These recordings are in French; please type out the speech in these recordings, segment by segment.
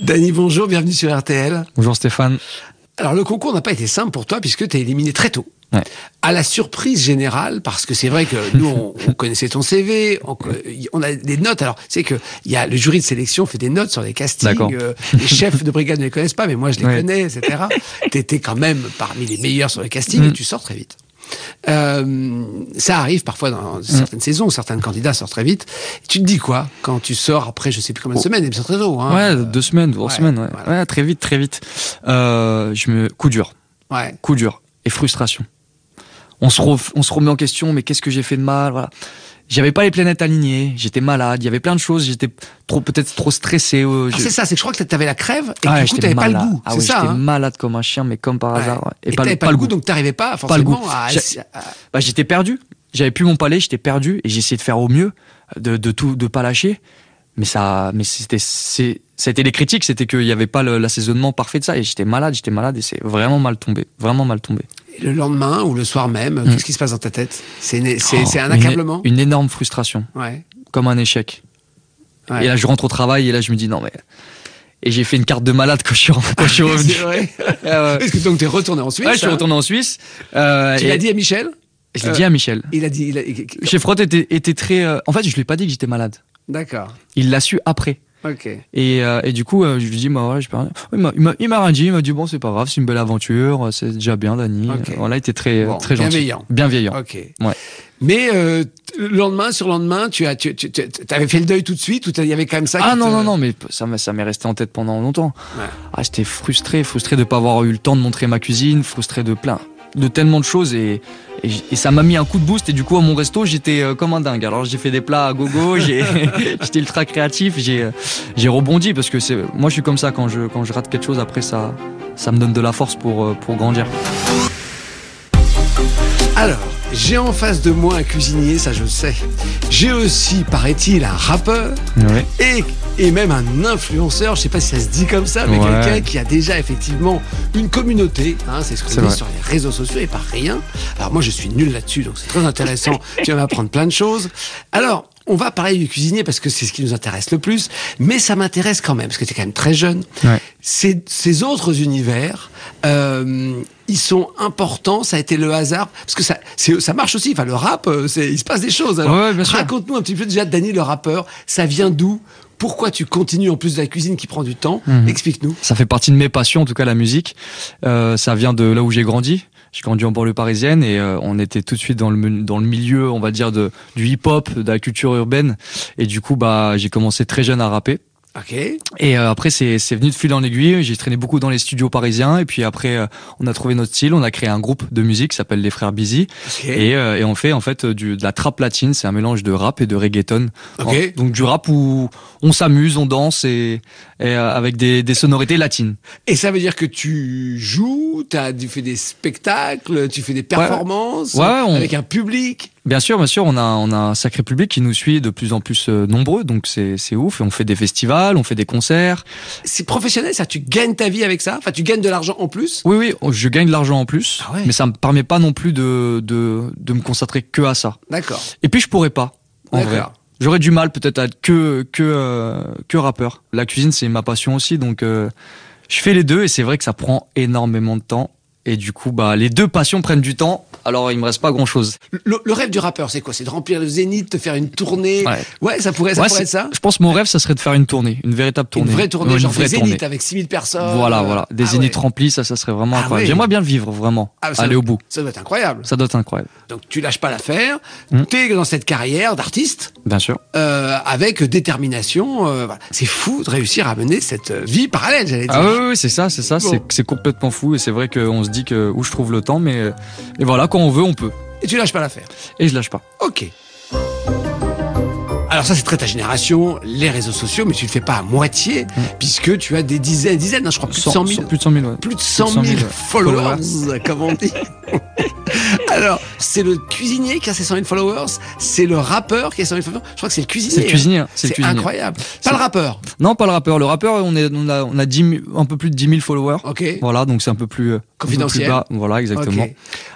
Dany, bonjour, bienvenue sur RTL. Bonjour Stéphane. Alors le concours n'a pas été simple pour toi puisque tu es éliminé très tôt. Ouais. À la surprise générale, parce que c'est vrai que nous, on, on connaissait ton CV, on, on, a des notes. Alors, c'est que il y a le jury de sélection fait des notes sur les castings. Euh, les chefs de brigade ne les connaissent pas, mais moi je les ouais. connais, etc. tu étais quand même parmi les meilleurs sur les castings mm. et tu sors très vite. Euh, ça arrive parfois dans certaines mmh. saisons, certains candidats sortent très vite. tu te dis quoi quand tu sors après, je sais plus combien de semaines, mais c'est très tôt. Hein. Ouais, deux semaines, trois semaines. Ouais. Voilà. ouais. très vite, très vite. Euh, je me coup dur. Ouais. Coup dur et frustration. On se, re... on se remet en question, mais qu'est-ce que j'ai fait de mal, voilà j'avais pas les planètes alignées, j'étais malade, il y avait plein de choses, j'étais trop peut-être trop stressé. Euh, ah, c'est ça, c'est que je crois que t'avais la crève et ah, du coup t'avais pas le goût. Ah, oui, ça. J'étais hein malade comme un chien, mais comme par ouais. hasard. Et, et pas, pas, le goût, donc t'arrivais pas forcément pas le goût. à. Bah, j'étais perdu. J'avais plus mon palais, j'étais perdu et j'essayais de faire au mieux, de, de tout, de pas lâcher. Mais ça, mais c'était, été les critiques, c'était qu'il n'y avait pas l'assaisonnement parfait de ça et j'étais malade, j'étais malade et c'est vraiment mal tombé, vraiment mal tombé. Et le lendemain ou le soir même, mmh. qu'est-ce qui se passe dans ta tête? C'est oh, un accablement? une, une, énorme frustration. Ouais. Comme un échec. Ouais. Et là, je rentre au travail et là, je me dis non mais. Et j'ai fait une carte de malade quand je suis, quand je suis revenu. C'est vrai. Est-ce que donc t'es retourné en Suisse Ouais, je suis retourné en Suisse. Euh, tu l'as dit à Michel? Je l'ai euh, dit à Michel. Il a dit. Il a... Chef Roth était, était très. Euh... En fait, je lui ai pas dit que j'étais malade. D'accord. Il l'a su après. Ok. Et, euh, et du coup, euh, je lui dis, bah voilà, je Il m'a rien dit, il m'a dit, bon, c'est pas grave, c'est une belle aventure, c'est déjà bien, Dani. Okay. Voilà, il était très, bon, très gentil. Bienveillant. Bienveillant. Ok. Ouais. Mais euh, le lendemain, sur le lendemain, tu as, tu, tu, tu avais fait le deuil tout de suite ou il y avait quand même ça Ah non, te... non, non, mais ça, ça m'est resté en tête pendant longtemps. Ouais. Ah, j'étais frustré, frustré de pas avoir eu le temps de montrer ma cuisine, frustré de plein, de tellement de choses et, et, et ça m'a mis un coup de boost et du coup à mon resto j'étais euh, comme un dingue. Alors j'ai fait des plats à gogo, j'étais ultra créatif, j'ai j'ai rebondi parce que c'est moi je suis comme ça quand je quand je rate quelque chose après ça ça me donne de la force pour euh, pour grandir. Alors, j'ai en face de moi un cuisinier, ça je le sais. J'ai aussi, paraît-il, un rappeur ouais. et, et même un influenceur, je sais pas si ça se dit comme ça, mais ouais. quelqu'un qui a déjà effectivement une communauté, hein, c'est ce qu'on dit vrai. sur les réseaux sociaux et pas rien. Alors moi je suis nul là-dessus, donc c'est très intéressant, tu vas m'apprendre plein de choses. Alors, on va parler du cuisinier parce que c'est ce qui nous intéresse le plus, mais ça m'intéresse quand même, parce que tu es quand même très jeune. Ouais. Ces, ces autres univers, euh, ils sont importants, ça a été le hasard, parce que ça, ça marche aussi, enfin le rap, euh, il se passe des choses. Ouais, Raconte-nous un petit peu déjà, Dany, le rappeur, ça vient d'où? Pourquoi tu continues en plus de la cuisine qui prend du temps Mhm. Explique-nous. Ça fait partie de mes passions, en tout cas la musique. Euh, ça vient de là où j'ai grandi. J'ai grandi en banlieue parisienne et euh, on était tout de suite dans le dans le milieu, on va dire de du hip-hop, de la culture urbaine. Et du coup, bah j'ai commencé très jeune à rapper. Et euh, après, c'est c'est venu de fil en aiguille. J'ai traîné beaucoup dans les studios parisiens. Et puis après, euh, on a trouvé notre style. On a créé un groupe de musique qui s'appelle les Frères Busy. Okay. Et, euh, et on fait en fait du, de la trap latine. C'est un mélange de rap et de reggaeton. Okay. Donc du rap où on s'amuse, on danse et, et avec des, des, sonorités latines. Et ça veut dire que tu joues, as, tu fais des spectacles, tu fais des performances ouais. Ouais, on... avec un public. Bien sûr, bien sûr, on a, on a un sacré public qui nous suit de plus en plus euh, nombreux, donc c'est, c'est ouf. Et on fait des festivals, on fait des concerts. C'est professionnel, ça? Tu gagnes ta vie avec ça? Enfin, tu gagnes de l'argent en plus? Oui, oui, je gagne de l'argent en plus, ah ouais. mais ça me permet pas non plus de, de, de me concentrer que à ça. D'accord. Et puis je pourrais pas, en vrai. J'aurais du mal peut-être à être que, que, euh, que rappeur. La cuisine, c'est ma passion aussi, donc euh, je fais les deux et c'est vrai que ça prend énormément de temps. Et du coup, bah, les deux passions prennent du temps. Alors, il me reste pas grand chose. Le, le rêve du rappeur, c'est quoi? C'est de remplir le zénith, de faire une tournée? Ouais, ouais ça pourrait, ça ouais, pourrait être ça? Je pense que mon rêve, ça serait de faire une tournée, une véritable tournée. Une vraie tournée, ouais, genre vraie des zéniths tournée. avec 6000 personnes. Voilà, voilà. Des ah zéniths remplis, ça, ça serait vraiment ah incroyable. J'aimerais bien le vivre, vraiment. Ah, Aller doit, au bout. Ça doit être incroyable. Ça doit être incroyable. Donc, tu lâches pas l'affaire. Mm. Tu es dans cette carrière d'artiste. Bien sûr. Euh, avec détermination. Euh, voilà. C'est fou de réussir à mener cette vie parallèle, j'allais dire. Ah oui, oui c'est ça, c'est ça. Bon. C'est complètement fou. Et c'est vrai qu'on se dit que où je trouve le temps, mais et voilà, quand on veut, on peut. Et tu lâches pas l'affaire. Et je lâche pas. Ok. Alors ça c'est très ta génération, les réseaux sociaux, mais tu le fais pas à moitié, mm. puisque tu as des dizaines, dizaines, hein, je crois plus de 100 000. Plus de 100 000, Plus de 100 000, followers, comme on dit. Alors, c'est le cuisinier qui a ses 100 000 followers, c'est le rappeur qui a 100 000 followers. Je crois que c'est le cuisinier. C'est le cuisinier. Hein. C'est incroyable. Pas le rappeur. Non, pas le rappeur. Le rappeur, on, est, on a, on a 10 un peu plus de 10 000 followers. Ok. Voilà, donc c'est un peu plus confidentiel. Voilà, exactement.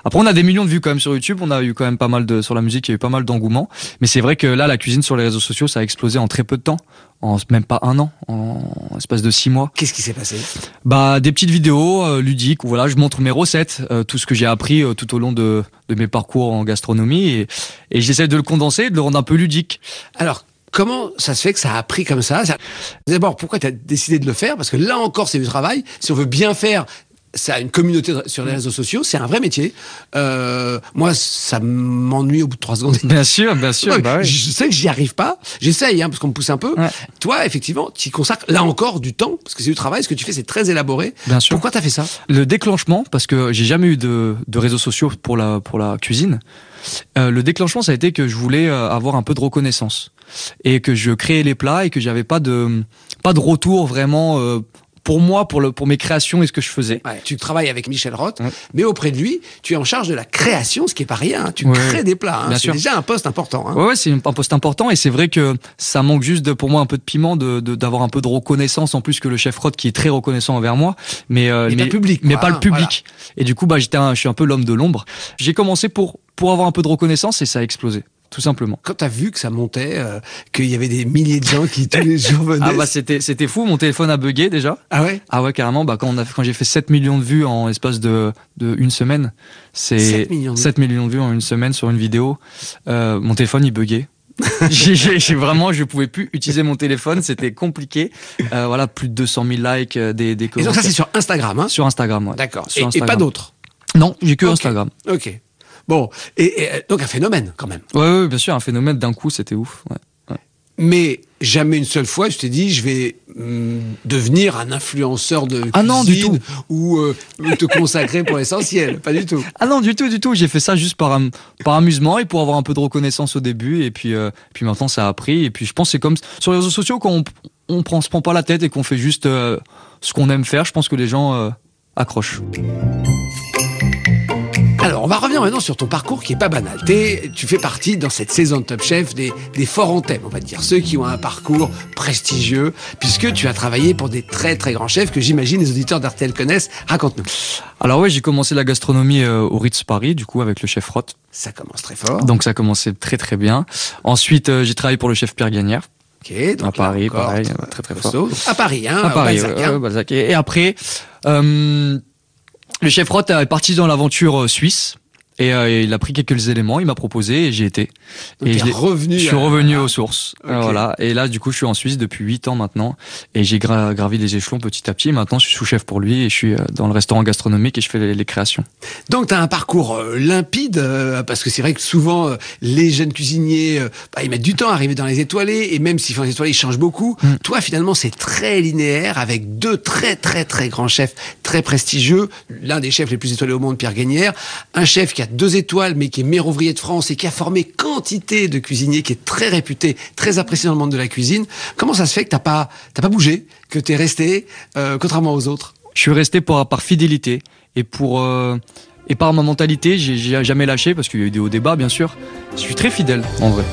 Après, on a des millions de vues quand même sur YouTube. On a eu quand même pas mal de sur la musique, il y a eu pas mal d'engouement. Mais c'est vrai que là, la cuisine sur les réseaux sociaux, ça a explosé en très peu de temps en même pas un an, en espace de six mois. Qu'est-ce qui s'est passé? Bah des petites vidéos euh, ludiques où voilà, je montre mes recettes, euh, tout ce que j'ai appris euh, tout au long de, de, mes parcours en gastronomie et, et j'essaie de le condenser, de le rendre un peu ludique. Alors Comment ça se fait que ça a pris comme ça? D'abord, pourquoi tu as décidé de le faire? Parce que là encore, c'est du travail. Si on veut bien faire, ça a une communauté sur les réseaux sociaux, c'est un vrai métier. Euh, moi, ça m'ennuie au bout de trois secondes. Bien sûr, bien sûr. bah oui. Je sais que j'y arrive pas. J'essaye, hein, parce qu'on me pousse un peu. Toi, effectivement, tu consacres là encore du temps, parce que c'est du travail. Ce que tu fais, c'est très élaboré. Bien sûr. Pourquoi tu as fait ça? Le déclenchement, parce que j'ai jamais eu de, de, réseaux sociaux pour la, pour la cuisine. Euh, le déclenchement, ça a été que je voulais euh, avoir un peu de reconnaissance et que je créais les plats et que j'avais pas de pas de retour vraiment euh, pour moi, pour, le, pour mes créations et ce que je faisais. tu travailles avec Michel Roth, mais auprès de lui, tu es en charge de la création, ce qui est pas rien. Hein. Tu crées des plats. Hein. C'est déjà un poste important. Hein. Ouais, c'est un poste important et c'est vrai que ça manque juste de, pour moi un peu de piment, de d'avoir un peu de reconnaissance en plus que le chef Roth qui est très reconnaissant envers moi, mais euh, mais, pas le public, mais pas le public. Et du coup, bah j'étais, je suis un peu l'homme de l'ombre. J'ai commencé pour pour avoir un peu de reconnaissance et ça a explosé tout simplement. Quand tu as vu que ça montait, euh, qu'il y avait des milliers de gens qui tous les jours venaient. Ah bah c'était c'était fou, mon téléphone a bugué déjà. Ah ouais? Ah ouais carrément, bah quand on a quand j'ai fait 7 millions de vues en espace de de une semaine, c'est 7 millions, 7 millions de vues en une semaine sur une vidéo, euh, mon téléphone il buguait. j'ai vraiment, je pouvais plus utiliser mon téléphone, c'était compliqué. Euh, voilà, plus de 200 000 likes, des, des Et donc ça c'est sur Instagram, hein? Sur Instagram, ouais. D'accord. Et, et, pas d'autres? Non, j'ai que Instagram. Ok. Bon, et, donc un phénomène quand même. Ouais, ouais bien sûr, un phénomène d'un coup, c'était ouf. Ouais. Mais jamais une seule fois, je t'ai dit, je vais mm, devenir un influenceur de ah non, du tout. ou euh, te consacrer pour l'essentiel. Pas du tout. Ah non, du tout, du tout. J'ai fait ça juste par, par amusement et pour avoir un peu de reconnaissance au début. Et puis, euh, puis maintenant, ça a pris. Et puis, je pense que c'est comme sur les réseaux sociaux, quand on, on prend, se prend pas la tête et qu'on fait juste euh, ce qu'on aime faire, je pense que les gens accrochent. Alors, on va revenir maintenant sur ton parcours qui est pas banal. tu fais partie dans cette saison de Top Chef des, des forts en thème, on va dire, ceux qui ont un parcours prestigieux, puisque tu as travaillé pour des très très grands chefs que j'imagine les auditeurs d'RTL connaissent. Raconte-nous. Alors oui, j'ai commencé la gastronomie euh, au Ritz Paris, du coup avec le chef Roth. Ça commence très fort. Donc ça a commencé très très bien. Ensuite, euh, j'ai travaillé pour le chef Pierre Gagnère. Ok, donc à Paris, pareil, très très fort. À Paris, hein. À Paris, hein. Et après. Euh, le chef Roth est parti dans l'aventure euh, suisse. Et euh, il a pris quelques éléments, il m'a proposé et j'ai été. et je, revenu je suis revenu aux sources. Voilà. Et là, du coup, je suis en Suisse depuis 8 ans maintenant et j'ai gravi les échelons petit à petit. Maintenant, je suis sous-chef pour lui et je suis euh, dans le restaurant gastronomique et je fais les, créations. Donc, tu as un parcours euh, limpide parce que c'est vrai que souvent, les jeunes cuisiniers, bah, ils mettent du temps à arriver dans les étoilés et même s'ils font les étoilés, ils changent beaucoup. Mm. Toi, finalement, c'est très linéaire avec deux très, très, très grands chefs très prestigieux. L'un des chefs les plus étoilés au monde, Pierre Gagnère. Un chef qui a deux étoiles, mais qui est maire ouvrier de France et qui a formé quantité de cuisiniers, qui est très réputé, très apprécié dans le monde de la cuisine. Comment ça se fait que t'as pas, t'as pas bougé, que t'es resté, euh, contrairement aux autres? Je suis resté pour, par fidélité et pour euh, et par ma mentalité, j'ai jamais lâché parce qu'il y a eu des hauts débats, bien sûr. Je suis très fidèle, en vrai.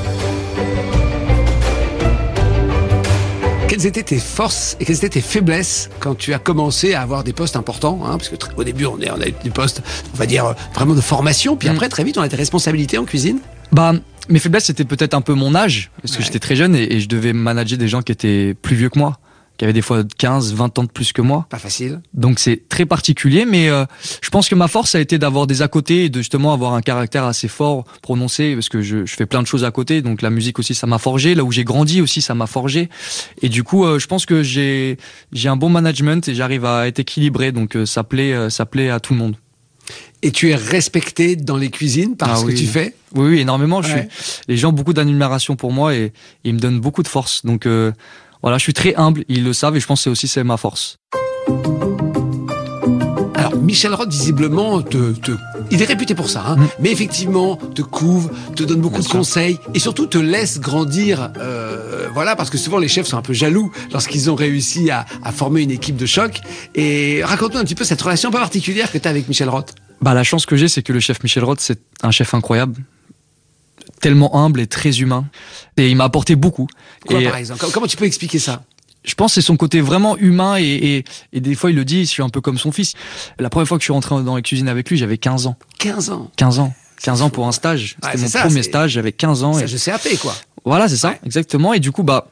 Quelles étaient tes forces et quelles étaient tes faiblesses quand tu as commencé à avoir des postes importants hein, Parce que au début, on, est, on a eu des postes, on va dire, vraiment de formation, puis mm. après, très vite, on a des responsabilités en cuisine? Bah, mes faiblesses, c'était peut-être un peu mon âge, parce que j'étais très jeune et, et, je devais manager des gens qui étaient plus vieux que moi qui avait des fois 15, 20 ans de plus que moi. Pas facile. Donc c'est très particulier, mais euh, je pense que ma force a été d'avoir des à côté et de justement avoir un caractère assez fort, prononcé, parce que je, je fais plein de choses à côté. Donc la musique aussi, ça m'a forgé. Là où j'ai grandi aussi, ça m'a forgé. Et du coup, euh, je pense que j'ai j'ai un bon management et j'arrive à être équilibré. Donc euh, ça plaît ça plaît à tout le monde. Et tu es respecté dans les cuisines par ah ce que tu fais? Oui, oui, énormément. Je suis, les gens ont beaucoup d'admiration pour moi et, ils me donnent beaucoup de force. Donc voilà, je suis très humble, ils le savent et je pense que c'est aussi c'est ma force. Alors, Michel Roth, visiblement, te, te, il est réputé pour ça, hein, mm. mais effectivement, te couvre, te donne beaucoup de conseils et surtout te laisse grandir. Euh, voilà, parce que souvent les chefs sont un peu jaloux lorsqu'ils ont réussi à, à, former une équipe de choc. Et raconte-nous un petit peu cette relation un peu particulière que tu as avec Michel Roth. Bah, la chance que j'ai, c'est que le chef Michel Roth, c'est un chef incroyable tellement humble et très humain. Et il m'a apporté beaucoup. Quoi, par exemple? Comment tu peux expliquer ça? Je pense que c'est son côté vraiment humain et, et, des fois il le dit, je suis un peu comme son fils. La première fois que je suis rentré dans la cuisine avec lui, j'avais 15 ans. 15 ans? 15 ans. 15 ans pour un stage. C'était mon premier stage, j'avais 15 ans. Et... CAP quoi. Voilà, c'est ça, exactement. Et du coup, bah,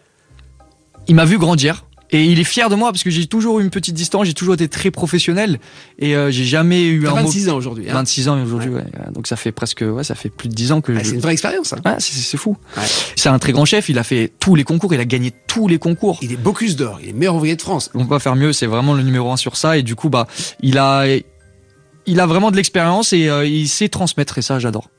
il m'a vu grandir. Et il est fier de moi parce que j'ai toujours eu une petite distance, j'ai toujours été très professionnel et euh, j'ai jamais eu un 26 ans aujourd'hui. Hein 26 ans aujourd'hui, ouais. Donc ça fait presque, ouais, ça fait plus de 10 ans que. Ah, C'est une vraie expérience. Hein. Ouais, c'est fou. C'est un très grand chef. Il a fait tous les concours, il a gagné tous les concours. Il est Bocuse d'or, il est meilleur ouvrier de France. On peut pas faire mieux. C'est vraiment le numéro un sur ça et du coup, bah, il a, il a vraiment de l'expérience et euh, il sait transmettre et ça, j'adore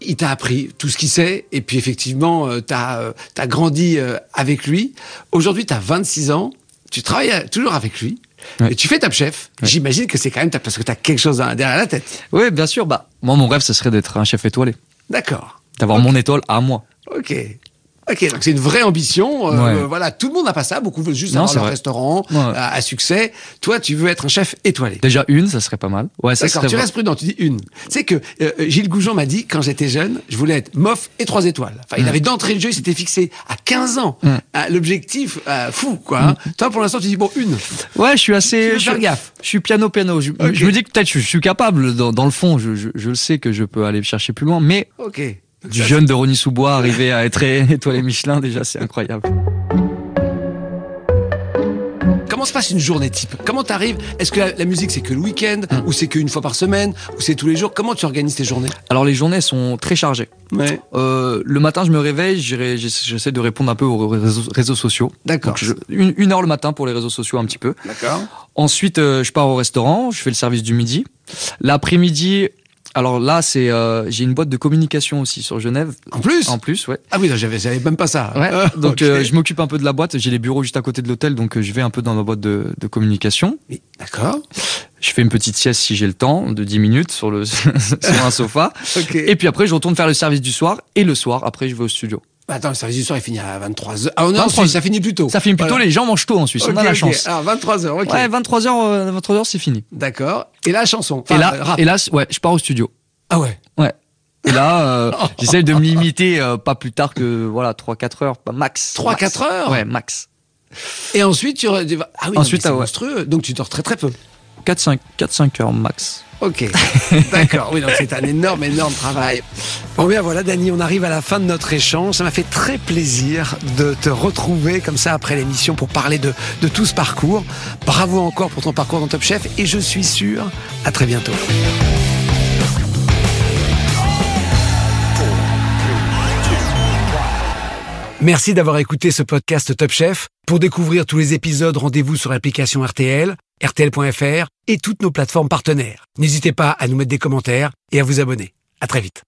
il t'a appris tout ce qu'il sait, et puis effectivement, euh, tu as, euh, as, grandi euh, avec lui. Aujourd'hui, tu as 26 ans, tu travailles toujours avec lui, et tu fais Top Chef. J'imagine que c'est quand même parce que tu as quelque chose derrière la tête. Oui, bien sûr. Bah, moi, mon rêve, ce serait d'être un chef étoilé. D'accord. D'avoir mon étoile à moi. Ok. Ok, donc c'est une vraie ambition. Euh, voilà, tout le monde n'a pas ça. Beaucoup veulent juste avoir leur restaurant à, succès. Toi, tu veux être un chef étoilé. Déjà une, ça serait pas mal. Ouais, ça D'accord, tu restes prudent. Tu dis une. C'est que euh, Gilles Goujon m'a dit quand j'étais jeune, je voulais être mof et trois étoiles. Enfin, il avait d'entrée de jeu, il s'était fixé à 15 ans mm. l'objectif euh, fou, quoi. Hein. Mm. Toi, pour l'instant, tu dis bon une. Ouais, je suis assez. Je suis gaffe. Je suis piano piano. Je, me dis que peut-être je, suis capable. Dans, dans le fond, je, je, je, le sais que je peux aller chercher plus loin, mais. Ok du jeune de Ronnie Sous-Bois arriver à être étoilé Michelin, déjà, c'est incroyable. Comment se passe une journée type? Comment t'arrives? Est-ce que la, musique c'est que le week-end? Hum. ou c'est qu'une fois par semaine? Ou c'est tous les jours? Comment tu organises tes journées? Alors les journées sont très chargées. Ouais. Euh, le matin je me réveille, j'essaie de répondre un peu aux réseaux, sociaux. D'accord. Une, une, heure le matin pour les réseaux sociaux un petit peu. D'accord. Ensuite euh, je pars au restaurant, je fais le service du midi. L'après-midi alors là, c'est euh, j'ai une boîte de communication aussi sur Genève. En plus? En plus, ouais. Ah oui, j'avais j'avais même pas ça. Ouais. donc euh, je m'occupe un peu de la boîte. J'ai les bureaux juste à côté de l'hôtel, donc euh, je vais un peu dans ma boîte de, de communication. Oui, d'accord. Je fais une petite sieste si j'ai le temps, de 10 minutes sur le sur un sofa. okay. Et puis après, je retourne faire le service du soir. Et le soir, après, je vais au studio. Bah, attends, le service du soir, il finit à 23h. Ah non, Suisse, ça finit plus tôt. Ça finit plus tôt, les gens mangent tôt en Suisse, on a la chance. Alors, 23h, ok. Ouais, 23h, 23h, c'est fini. D'accord. Et la chanson. et là, et là, ouais, je pars au studio. Ah ouais Ouais. Et là, euh, j'essaie de me limiter euh, pas plus tard que voilà 3-4 heures, pas max. 3-4 heures Ouais, max. Et ensuite, tu. Ah oui, ensuite, c'est monstrueux. Donc tu dors très très peu. 4-5 heures max. Ok, d'accord. Oui, donc c'est un énorme, énorme travail. Bon, bien voilà, Dani, on arrive à la fin de notre échange. Ça m'a fait très plaisir de te retrouver comme ça après l'émission pour parler de, de tout ce parcours. Bravo encore pour ton parcours dans Top Chef et je suis sûr, à très bientôt. Merci d'avoir écouté ce podcast Top Chef. Pour découvrir tous les épisodes, rendez-vous sur l'application RTL, RTL.fr et toutes nos plateformes partenaires. N'hésitez pas à nous mettre des commentaires et à vous abonner. À très vite.